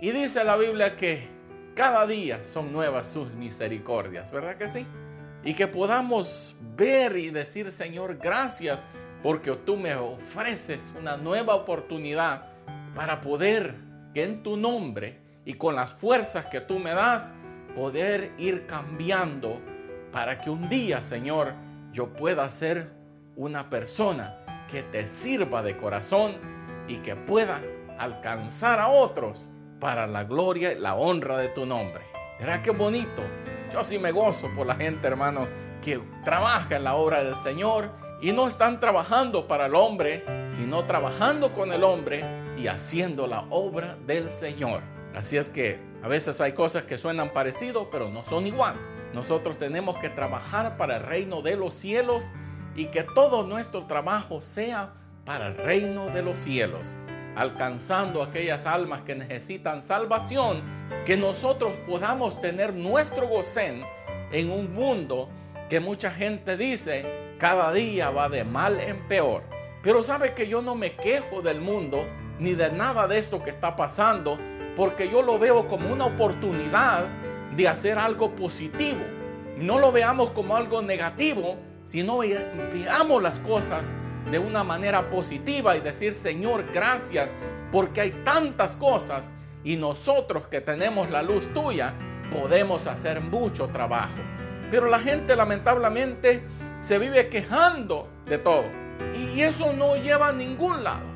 Y dice la Biblia que cada día son nuevas sus misericordias, ¿verdad que sí? Y que podamos ver y decir, Señor, gracias porque tú me ofreces una nueva oportunidad para poder que en tu nombre y con las fuerzas que tú me das, poder ir cambiando para que un día, Señor, yo pueda ser una persona que te sirva de corazón y que pueda alcanzar a otros para la gloria y la honra de tu nombre. ¿Verdad qué bonito? Yo sí me gozo por la gente, hermano, que trabaja en la obra del Señor y no están trabajando para el hombre, sino trabajando con el hombre y haciendo la obra del Señor. Así es que a veces hay cosas que suenan parecido, pero no son igual. Nosotros tenemos que trabajar para el reino de los cielos y que todo nuestro trabajo sea para el reino de los cielos, alcanzando aquellas almas que necesitan salvación, que nosotros podamos tener nuestro gocén en un mundo que mucha gente dice cada día va de mal en peor. Pero sabe que yo no me quejo del mundo ni de nada de esto que está pasando, porque yo lo veo como una oportunidad de hacer algo positivo. No lo veamos como algo negativo, sino veamos las cosas de una manera positiva y decir, Señor, gracias, porque hay tantas cosas y nosotros que tenemos la luz tuya podemos hacer mucho trabajo. Pero la gente lamentablemente se vive quejando de todo y eso no lleva a ningún lado.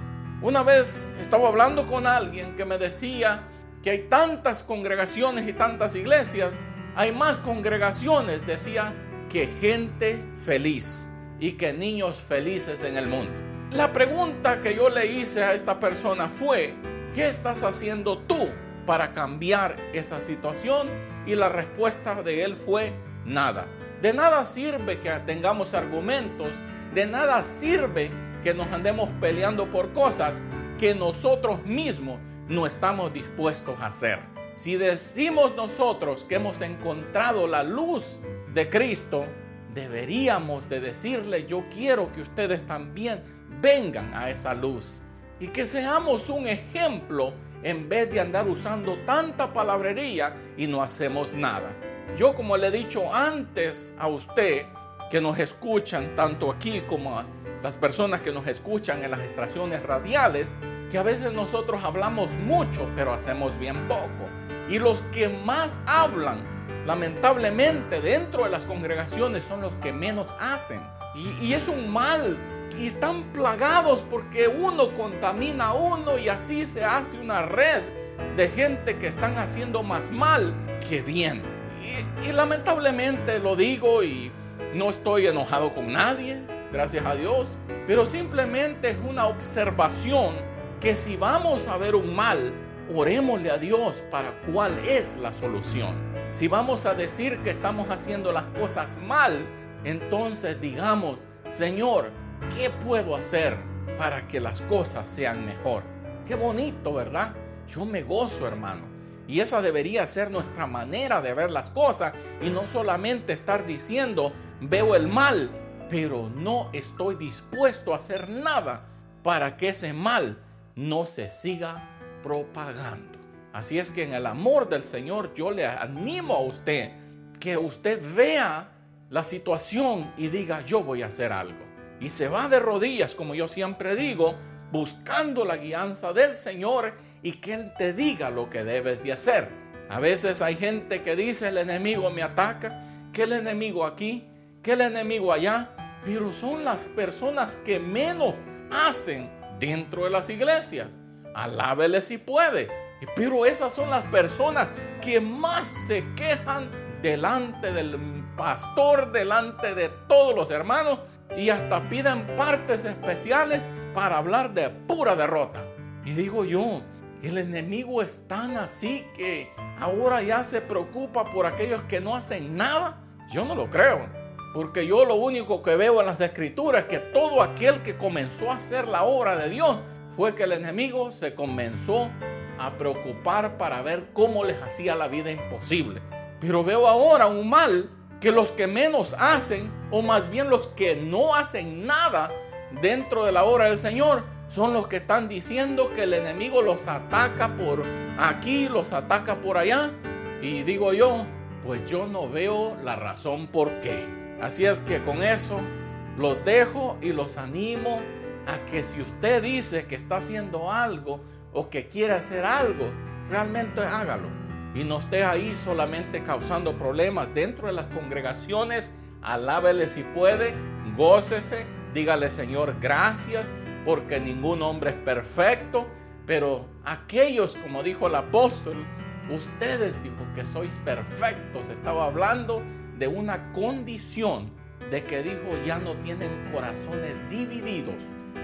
Una vez estaba hablando con alguien que me decía que hay tantas congregaciones y tantas iglesias, hay más congregaciones, decía, que gente feliz y que niños felices en el mundo. La pregunta que yo le hice a esta persona fue, ¿qué estás haciendo tú para cambiar esa situación? Y la respuesta de él fue, nada. De nada sirve que tengamos argumentos, de nada sirve que nos andemos peleando por cosas que nosotros mismos no estamos dispuestos a hacer. Si decimos nosotros que hemos encontrado la luz de Cristo, deberíamos de decirle, yo quiero que ustedes también vengan a esa luz y que seamos un ejemplo en vez de andar usando tanta palabrería y no hacemos nada. Yo como le he dicho antes a usted que nos escuchan tanto aquí como a las personas que nos escuchan en las estaciones radiales, que a veces nosotros hablamos mucho pero hacemos bien poco. Y los que más hablan lamentablemente dentro de las congregaciones son los que menos hacen. Y, es un mal. Y están plagados porque uno contamina a uno y así se hace una red de gente que están haciendo más mal que bien. Y, lamentablemente lo digo y no estoy enojado con nadie, gracias a Dios. Pero simplemente es una observación que si vamos a ver un mal, orémosle a Dios para cuál es la solución. Si vamos a decir que estamos haciendo las cosas mal, entonces digamos, Señor, ¿qué puedo hacer para que las cosas sean mejor? Qué bonito, ¿verdad? Yo me gozo, hermano. Y esa debería ser nuestra manera de ver las cosas y no solamente estar diciendo, veo el mal, pero no estoy dispuesto a hacer nada para que ese mal no se siga propagando. Así es que en el amor del Señor yo le animo a usted que usted vea la situación y diga yo voy a hacer algo. Y se va de rodillas, como yo siempre digo, buscando la guianza del Señor y que Él te diga lo que debes de hacer. A veces hay gente que dice el enemigo me ataca, que el enemigo aquí, que el enemigo allá, pero son las personas que menos hacen dentro de las iglesias. Alábele si puede. Pero esas son las personas que más se quejan delante del pastor, delante de todos los hermanos y hasta piden partes especiales para hablar de pura derrota. Y digo yo, el enemigo es tan así que ahora ya se preocupa por aquellos que no hacen nada. Yo no lo creo. Porque yo lo único que veo en las escrituras es que todo aquel que comenzó a hacer la obra de Dios fue que el enemigo se comenzó a preocupar para ver cómo les hacía la vida imposible. Pero veo ahora un mal que los que menos hacen, o más bien los que no hacen nada dentro de la obra del Señor, son los que están diciendo que el enemigo los ataca por aquí, los ataca por allá. Y digo yo, pues yo no veo la razón por qué. Así es que con eso los dejo y los animo a que si usted dice que está haciendo algo o que quiere hacer algo, realmente hágalo. Y no esté ahí solamente causando problemas dentro de las congregaciones. Alábele si puede, gócese, dígale Señor gracias, porque ningún hombre es perfecto. Pero aquellos, como dijo el apóstol, ustedes dijo que sois perfectos. Estaba hablando de una condición de que dijo ya no tienen corazones divididos,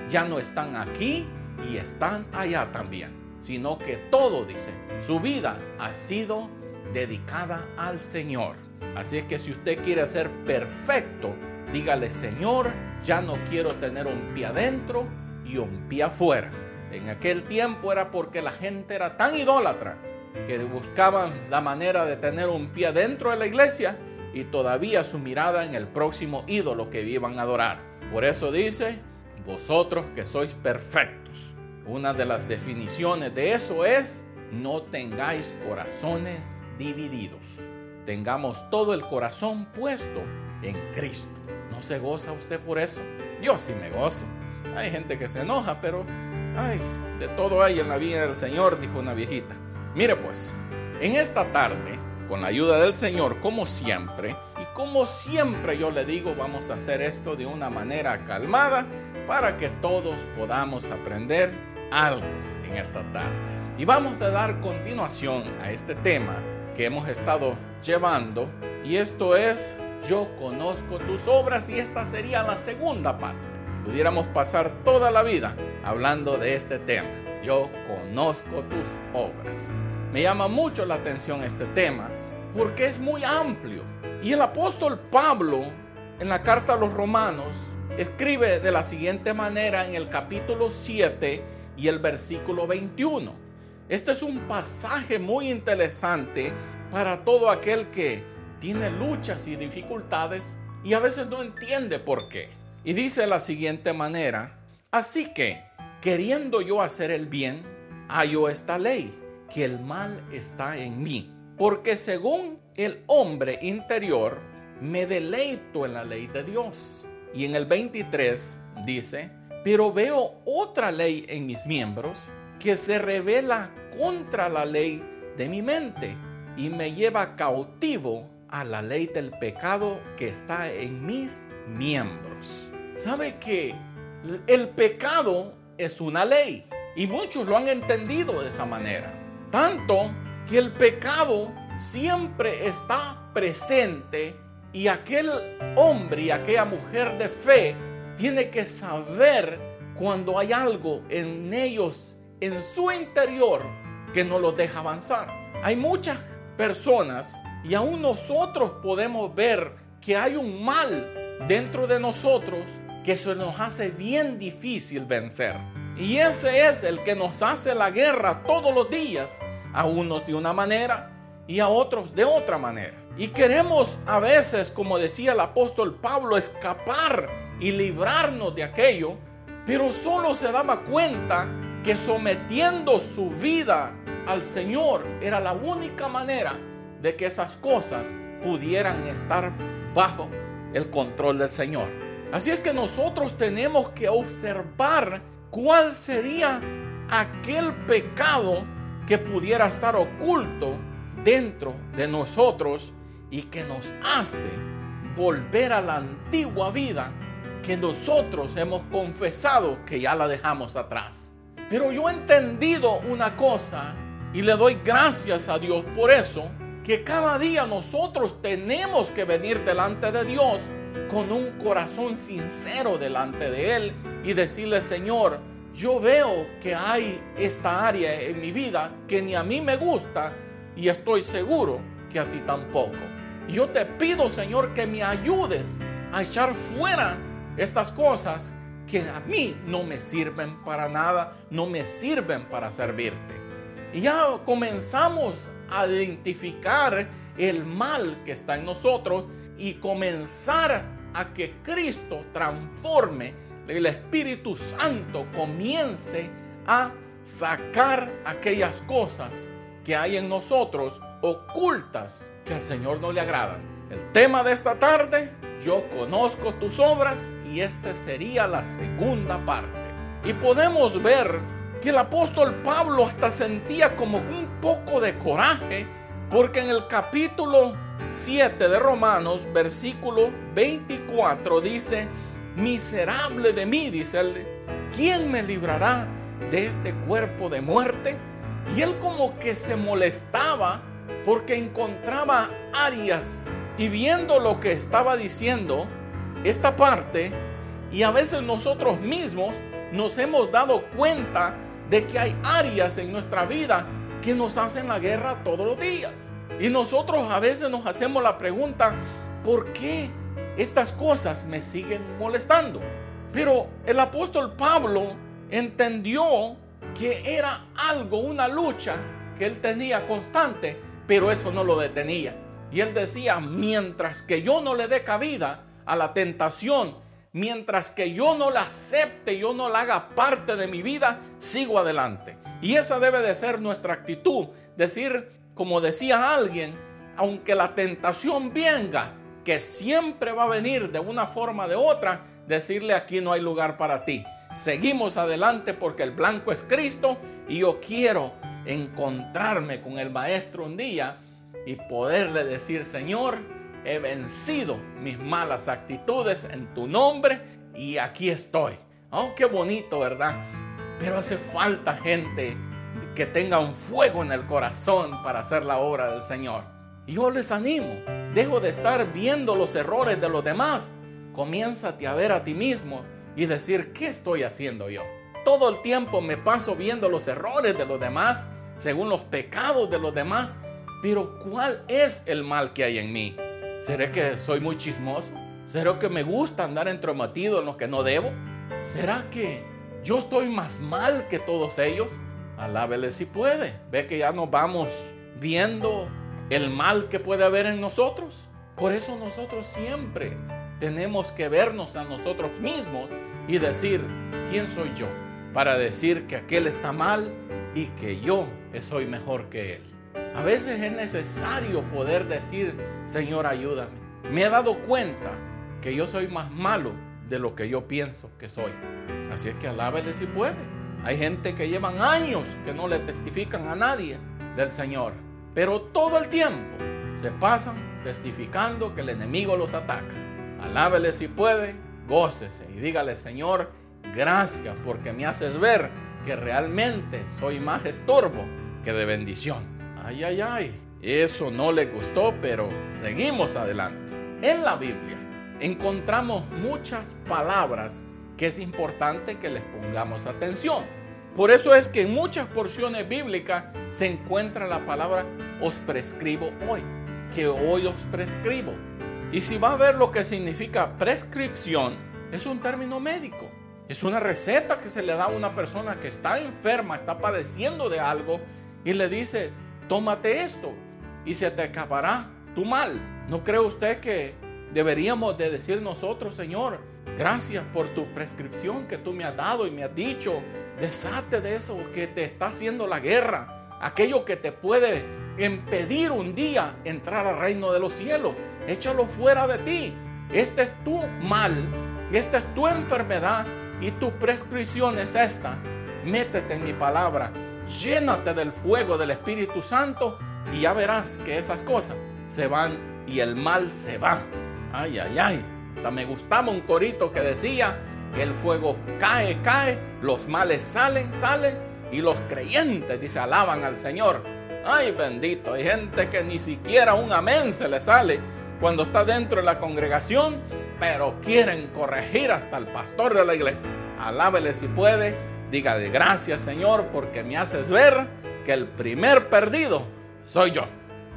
ya no están aquí y están allá también, sino que todo, dice, su vida ha sido dedicada al Señor. Así es que si usted quiere ser perfecto, dígale, Señor, ya no quiero tener un pie adentro y un pie afuera. En aquel tiempo era porque la gente era tan idólatra que buscaban la manera de tener un pie dentro de la iglesia y todavía su mirada en el próximo ídolo que iban a adorar. Por eso dice, vosotros que sois perfectos. Una de las definiciones de eso es, no tengáis corazones divididos. Tengamos todo el corazón puesto en Cristo. ¿No se goza usted por eso? Yo sí me gozo. Hay gente que se enoja, pero ay, de todo hay en la vida del Señor, dijo una viejita. Mire pues, en esta tarde, con la ayuda del Señor, como siempre, y como siempre yo le digo, vamos a hacer esto de una manera calmada para que todos podamos aprender algo en esta tarde. Y vamos a dar continuación a este tema que hemos estado llevando, y esto es, yo conozco tus obras, y esta sería la segunda parte. Pudiéramos pasar toda la vida hablando de este tema yo conozco tus obras. Me llama mucho la atención este tema porque es muy amplio. Y el apóstol Pablo, en la carta a los romanos, escribe de la siguiente manera en el capítulo 7 y el versículo 21. Este es un pasaje muy interesante para todo aquel que tiene luchas y dificultades y a veces no entiende por qué. Y dice de la siguiente manera, así que queriendo yo hacer el bien, hallo esta ley, que el mal está en mí. Porque según el hombre interior, me deleito en la ley de Dios. Y en el 23 dice, pero veo otra ley en mis miembros que se revela contra la ley de mi mente y me lleva cautivo a la ley del pecado que está en mis miembros. ¿Sabe que el pecado es una ley. Y muchos lo han entendido de esa manera. Tanto que el pecado siempre está presente y aquel hombre y aquella mujer de fe tiene que saber cuando hay algo en ellos, en su interior, que no los deja avanzar. Hay muchas personas y aún nosotros podemos ver que hay un mal dentro de nosotros que se nos hace bien difícil vencer. Y ese es el que nos hace la guerra todos los días, a unos de una manera y a otros de otra manera. Y queremos a veces, como decía el apóstol Pablo, escapar y librarnos de aquello, pero solo se daba cuenta que sometiendo su vida al Señor era la única manera de que esas cosas pudieran estar bajo el control del Señor. Así es que nosotros tenemos que observar cuál sería aquel pecado que pudiera estar oculto dentro de nosotros y que nos hace volver a la antigua vida que nosotros hemos confesado que ya la dejamos atrás. Pero yo he entendido una cosa y le doy gracias a Dios por eso, que cada día nosotros tenemos que venir delante de Dios con un corazón sincero delante de Él y decirle, Señor, yo veo que hay esta área en mi vida que ni a mí me gusta y estoy seguro que a ti tampoco. Yo te pido, Señor, que me ayudes a echar fuera estas cosas que a mí no me sirven para nada, no me sirven para servirte. Y ya comenzamos a identificar el mal que está en nosotros y comenzar a que Cristo transforme el Espíritu Santo comience a sacar aquellas cosas que hay en nosotros ocultas que al Señor no le agradan. El tema de esta tarde, yo conozco tus obras y esta sería la segunda parte. Y podemos ver que el apóstol Pablo hasta sentía como un poco de coraje porque en el capítulo 7 de Romanos, versículo 24 dice, miserable de mí, dice él, ¿quién me librará de este cuerpo de muerte? Y él como que se molestaba porque encontraba áreas y viendo lo que estaba diciendo, esta parte, y a veces nosotros mismos nos hemos dado cuenta de que hay áreas en nuestra vida que nos hacen la guerra todos los días. Y nosotros a veces nos hacemos la pregunta, ¿por qué estas cosas me siguen molestando? Pero el apóstol Pablo entendió que era algo, una lucha que él tenía constante, pero eso no lo detenía. Y él decía, mientras que yo no le dé cabida a la tentación, mientras que yo no la acepte, yo no la haga parte de mi vida, sigo adelante. Y esa debe de ser nuestra actitud, decir, como decía alguien, aunque la tentación venga, que siempre va a venir de una forma o de otra, decirle aquí no hay lugar para ti. Seguimos adelante porque el blanco es Cristo y yo quiero encontrarme con el Maestro un día y poderle decir, Señor, he vencido mis malas actitudes en tu nombre y aquí estoy. Oh, qué bonito, ¿verdad? Pero hace falta gente que tenga un fuego en el corazón para hacer la obra del Señor. Yo les animo, dejo de estar viendo los errores de los demás. Comiénzate a ver a ti mismo y decir, ¿qué estoy haciendo yo? Todo el tiempo me paso viendo los errores de los demás, según los pecados de los demás, pero ¿cuál es el mal que hay en mí? ¿Será que soy muy chismoso? ¿Será que me gusta andar entrometido en lo que no debo? ¿Será que yo estoy más mal que todos ellos? Alábele si puede. Ve que ya nos vamos viendo el mal que puede haber en nosotros. Por eso nosotros siempre tenemos que vernos a nosotros mismos y decir, ¿quién soy yo? Para decir que aquel está mal y que yo soy mejor que él. A veces es necesario poder decir, Señor, ayúdame. Me he dado cuenta que yo soy más malo de lo que yo pienso que soy. Así es que alábele si puede. Hay gente que llevan años que no le testifican a nadie del Señor. Pero todo el tiempo se pasan testificando que el enemigo los ataca. Alábele si puede, gócese y dígale, Señor, gracias porque me haces ver que realmente soy más estorbo que de bendición. Ay, ay, ay. Eso no le gustó, pero seguimos adelante. En la Biblia encontramos muchas palabras que es importante que les pongamos atención. Por eso es que en muchas porciones bíblicas se encuentra la palabra os prescribo hoy, que hoy os prescribo. Y si va a ver lo que significa prescripción, es un término médico. Es una receta que se le da a una persona que está enferma, está padeciendo de algo y le dice, tómate esto y se te acabará tu mal. ¿No cree usted que deberíamos de decir nosotros, Señor, Gracias por tu prescripción que tú me has dado y me has dicho. Desate de eso que te está haciendo la guerra. Aquello que te puede impedir un día entrar al reino de los cielos. Échalo fuera de ti. Este es tu mal. Esta es tu enfermedad. Y tu prescripción es esta. Métete en mi palabra. Llénate del fuego del Espíritu Santo. Y ya verás que esas cosas se van y el mal se va. Ay, ay, ay me gustaba un corito que decía el fuego cae, cae, los males salen, salen y los creyentes, dice, alaban al Señor. Ay, bendito, hay gente que ni siquiera un amén se le sale cuando está dentro de la congregación, pero quieren corregir hasta el pastor de la iglesia. Alábele si puede, dígale gracias Señor porque me haces ver que el primer perdido soy yo.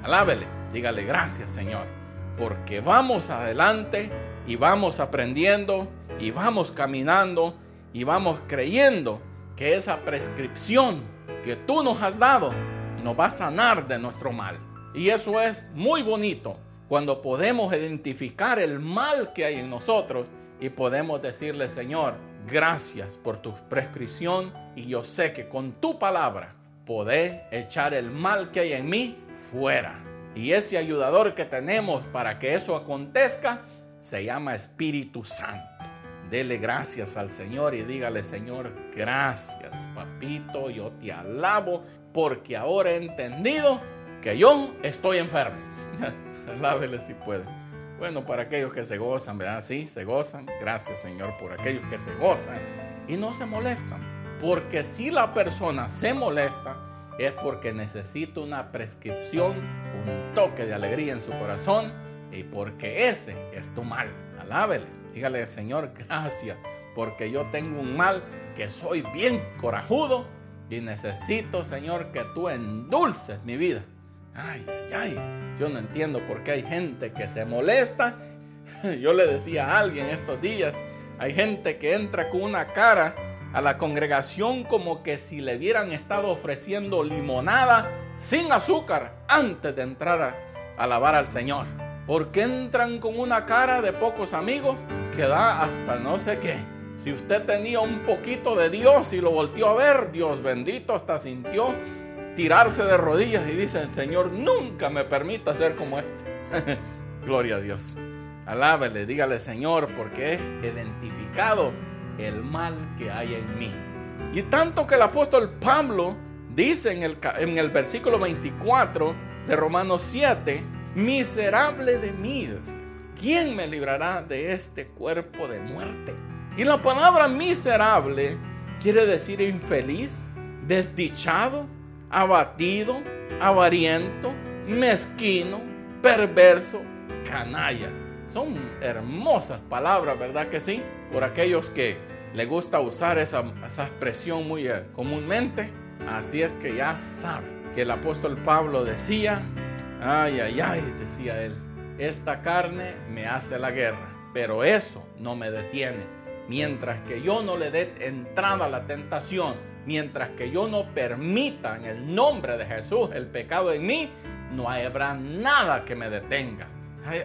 Alábele, dígale gracias Señor porque vamos adelante y vamos aprendiendo y vamos caminando y vamos creyendo que esa prescripción que tú nos has dado nos va a sanar de nuestro mal. Y eso es muy bonito cuando podemos identificar el mal que hay en nosotros y podemos decirle, Señor, gracias por tu prescripción y yo sé que con tu palabra podés echar el mal que hay en mí fuera. Y ese ayudador que tenemos para que eso acontezca se llama Espíritu Santo. Dele gracias al Señor y dígale, Señor, gracias, papito, yo te alabo porque ahora he entendido que yo estoy enfermo. Alábele si puede. Bueno, para aquellos que se gozan, ¿verdad? Sí, se gozan. Gracias, Señor, por aquellos que se gozan y no se molestan. Porque si la persona se molesta, es porque necesita una prescripción, un toque de alegría en su corazón y porque ese es tu mal. Alábele. Dígale, Señor, gracias, porque yo tengo un mal que soy bien corajudo y necesito, Señor, que tú endulces mi vida. Ay, ay, ay. Yo no entiendo por qué hay gente que se molesta. Yo le decía a alguien estos días, hay gente que entra con una cara a la congregación como que si le hubieran estado ofreciendo limonada sin azúcar antes de entrar a alabar al Señor. Porque entran con una cara de pocos amigos que da hasta no sé qué. Si usted tenía un poquito de Dios y lo volteó a ver, Dios bendito, hasta sintió tirarse de rodillas y dice, Señor, nunca me permita ser como este. Gloria a Dios. Alábele, dígale, Señor, porque he identificado el mal que hay en mí. Y tanto que el apóstol Pablo dice en el, en el versículo 24 de Romanos 7, miserable de mí, ¿quién me librará de este cuerpo de muerte? Y la palabra miserable quiere decir infeliz, desdichado, abatido, avariento, mezquino, perverso, canalla. Son hermosas palabras, ¿verdad que sí? Por aquellos que le gusta usar esa, expresión muy eh, comúnmente. Así es que ya saben que el apóstol Pablo decía, ay, ay, ay, decía él, esta carne me hace la guerra, pero eso no me detiene. Mientras que yo no le dé entrada a la tentación, mientras que yo no permita en el nombre de Jesús el pecado en mí, no habrá nada que me detenga.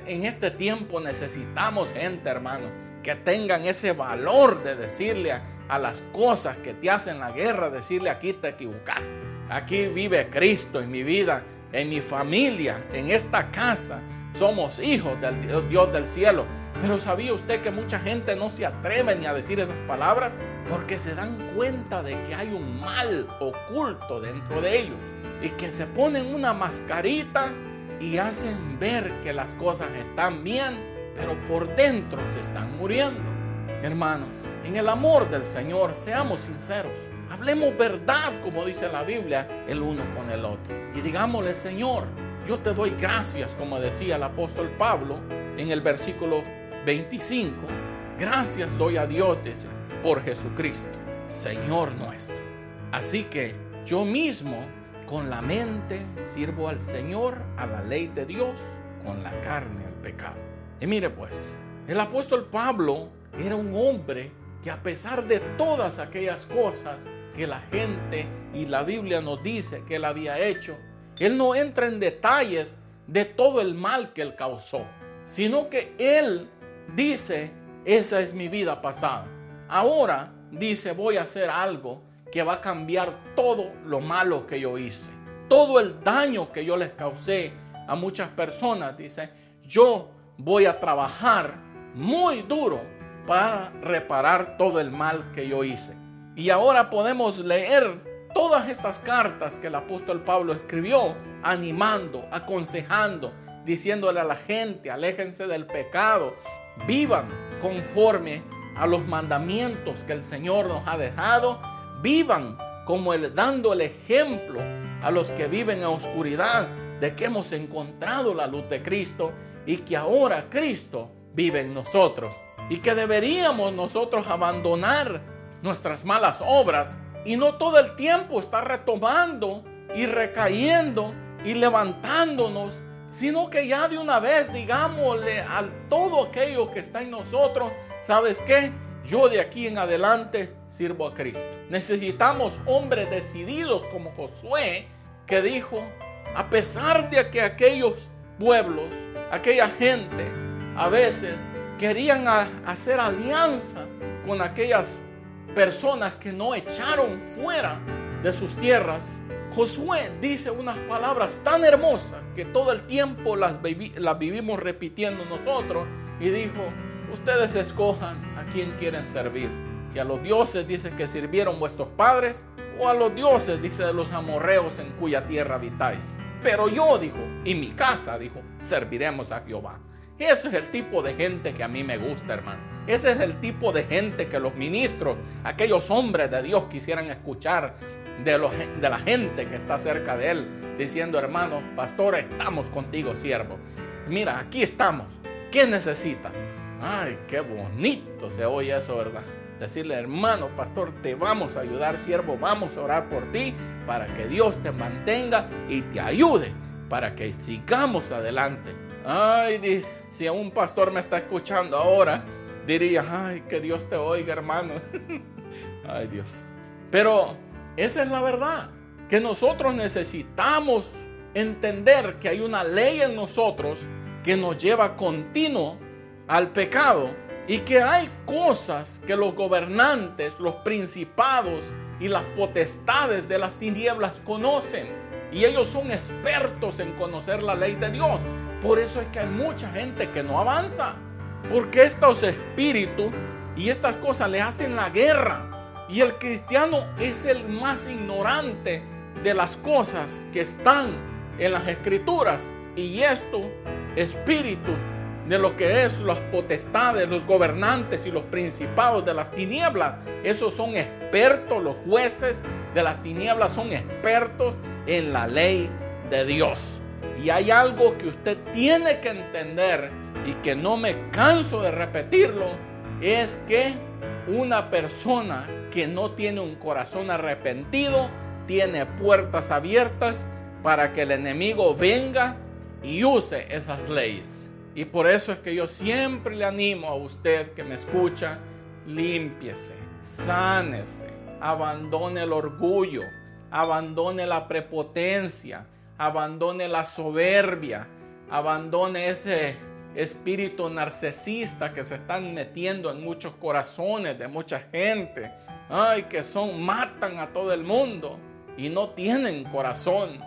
En este tiempo necesitamos gente, hermano, que tengan ese valor de decirle a, las cosas que te hacen la guerra, decirle aquí te equivocaste. Aquí vive Cristo en mi vida, en mi familia, en esta casa. Somos hijos del Dios del cielo. Pero ¿sabía usted que mucha gente no se atreve ni a decir esas palabras? Porque se dan cuenta de que hay un mal oculto dentro de ellos. Y que se ponen una mascarita y hacen ver que las cosas están bien, pero por dentro se están muriendo. Hermanos, en el amor del Señor, seamos sinceros. Hablemos verdad, como dice la Biblia, el uno con el otro. Y digámosle, Señor, yo te doy gracias, como decía el apóstol Pablo en el versículo 25. Gracias doy a Dios por Jesucristo, Señor nuestro. Así que yo mismo con la mente sirvo al Señor, a la ley de Dios, con la carne al pecado. Y mire pues, el apóstol Pablo era un hombre que a pesar de todas aquellas cosas que la gente y la Biblia nos dice que él había hecho, él no entra en detalles de todo el mal que él causó, sino que él dice, esa es mi vida pasada. Ahora dice, voy a hacer algo que va a cambiar todo lo malo que yo hice. Todo el daño que yo les causé a muchas personas, dice, yo voy a trabajar muy duro para reparar todo el mal que yo hice. Y ahora podemos leer todas estas cartas que el apóstol Pablo escribió, animando, aconsejando, diciéndole a la gente, aléjense del pecado, vivan conforme a los mandamientos que el Señor nos ha dejado, vivan como dando el ejemplo a los que viven en oscuridad de que hemos encontrado la luz de Cristo y que ahora Cristo vive en nosotros y que deberíamos nosotros abandonar nuestras malas obras y no todo el tiempo estar retomando y recayendo y levantándonos, sino que ya de una vez digámosle a todo aquello que está en nosotros, ¿sabes qué? Yo de aquí en adelante sirvo a Cristo. Necesitamos hombres decididos como Josué, que dijo, a pesar de que aquellos pueblos, aquella gente, a veces querían hacer alianza con aquellas personas que no echaron fuera de sus tierras, Josué dice unas palabras tan hermosas que todo el tiempo las, vivimos repitiendo nosotros y dijo, ustedes escojan a quién quieren servir. Si a los dioses dice que sirvieron vuestros padres o a los dioses dice de los amorreos en cuya tierra habitáis. Pero yo, dijo, y mi casa, dijo, serviremos a Jehová. Ese es el tipo de gente que a mí me gusta, hermano. Ese es el tipo de gente que los ministros, aquellos hombres de Dios quisieran escuchar de, la gente que está cerca de él, diciendo, hermano, pastor, estamos contigo, siervo. Mira, aquí estamos. ¿Qué necesitas? Ay, qué bonito se oye eso, ¿verdad? Decirle, hermano, pastor, te vamos a ayudar, siervo, vamos a orar por ti para que Dios te mantenga y te ayude para que sigamos adelante. Ay, si un pastor me está escuchando ahora, diría, ay, que Dios te oiga, hermano. ay, Dios. Pero esa es la verdad, que nosotros necesitamos entender que hay una ley en nosotros que nos lleva continuo al pecado y que hay cosas que los gobernantes, los principados y las potestades de las tinieblas conocen. Y ellos son expertos en conocer la ley de Dios. Por eso es que hay mucha gente que no avanza. Porque estos espíritus y estas cosas le hacen la guerra y el cristiano es el más ignorante de las cosas que están en las escrituras. Y esto, espíritu de lo que es las potestades, los gobernantes y los principados de las tinieblas, esos son expertos, los jueces de las tinieblas son expertos en la ley de Dios. Y hay algo que usted tiene que entender y que no me canso de repetirlo, es que una persona que no tiene un corazón arrepentido tiene puertas abiertas para que el enemigo venga y use esas leyes. Y por eso es que yo siempre le animo a usted que me escucha, límpiese, sánese, abandone el orgullo, abandone la prepotencia, abandone la soberbia, abandone ese espíritu narcisista que se están metiendo en muchos corazones de mucha gente. Ay, que son, matan a todo el mundo y no tienen corazón.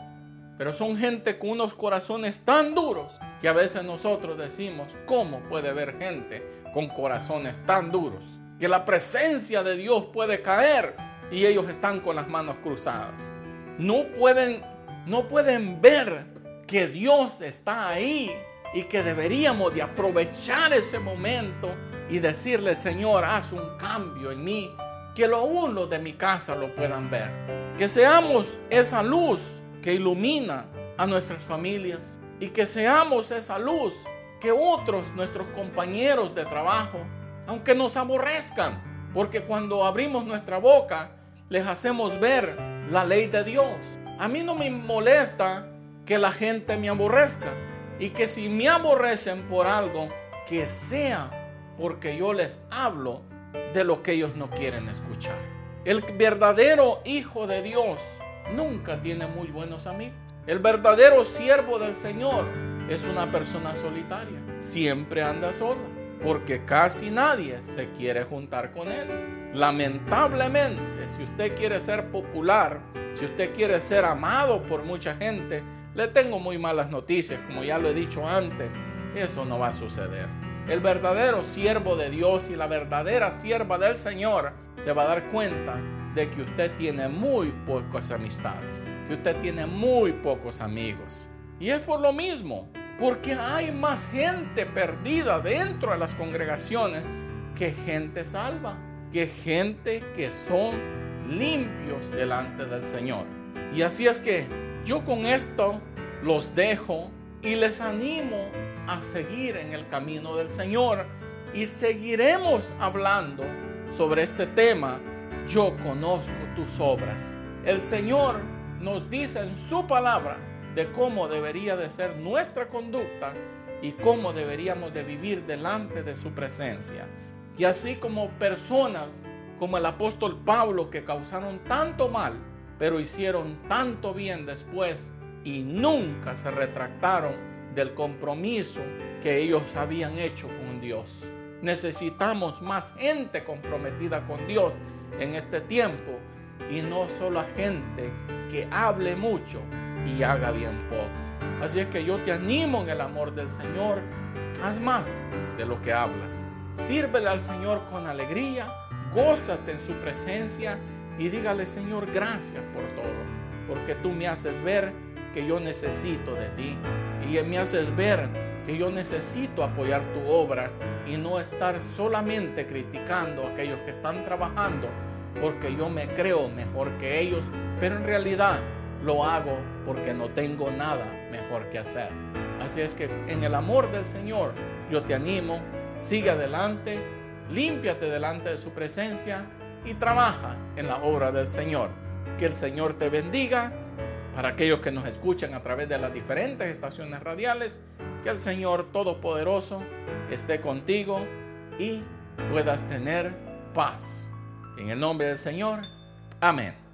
Pero son gente con unos corazones tan duros que a veces nosotros decimos, ¿cómo puede haber gente con corazones tan duros? Que la presencia de Dios puede caer y ellos están con las manos cruzadas. No pueden, no pueden ver que Dios está ahí y que deberíamos de aprovechar ese momento y decirle, Señor, haz un cambio en mí, que lo uno de mi casa lo puedan ver. Que seamos esa luz que ilumina a nuestras familias y que seamos esa luz que otros, nuestros compañeros de trabajo, aunque nos aborrezcan, porque cuando abrimos nuestra boca, les hacemos ver la ley de Dios. A mí no me molesta que la gente me aborrezca, y que si me aborrecen por algo, que sea porque yo les hablo de lo que ellos no quieren escuchar. El verdadero hijo de Dios nunca tiene muy buenos amigos. El verdadero siervo del Señor es una persona solitaria. Siempre anda sola. Porque casi nadie se quiere juntar con él. Lamentablemente, si usted quiere ser popular, si usted quiere ser amado por mucha gente, le tengo muy malas noticias, como ya lo he dicho antes, eso no va a suceder. El verdadero siervo de Dios y la verdadera sierva del Señor se va a dar cuenta de que usted tiene muy pocas amistades, que usted tiene muy pocos amigos. Y es por lo mismo, porque hay más gente perdida dentro de las congregaciones que gente salva, que gente que son limpios delante del Señor. Y así es que yo con esto los dejo y les animo a seguir en el camino del Señor y seguiremos hablando sobre este tema. Yo conozco tus obras. El Señor nos dice en su palabra de cómo debería de ser nuestra conducta y cómo deberíamos de vivir delante de su presencia. Y así como personas como el apóstol Pablo que causaron tanto mal, pero hicieron tanto bien después y nunca se retractaron del compromiso que ellos habían hecho con Dios. Necesitamos más gente comprometida con Dios en este tiempo y no solo gente que hable mucho y haga bien poco. Así es que yo te animo en el amor del Señor, haz más de lo que hablas. Sírvele al Señor con alegría, gózate en su presencia y dígale, Señor, gracias por todo, porque tú me haces ver que yo necesito de ti y me haces ver que yo necesito apoyar tu obra y no estar solamente criticando a aquellos que están trabajando porque yo me creo mejor que ellos, pero en realidad lo hago porque no tengo nada mejor que hacer. Así es que en el amor del Señor yo te animo, sigue adelante, límpiate delante de su presencia y trabaja en la obra del Señor. Que el Señor te bendiga. Para aquellos que nos escuchan a través de las diferentes estaciones radiales, que el Señor Todopoderoso esté contigo y puedas tener paz. En el nombre del Señor. Amén.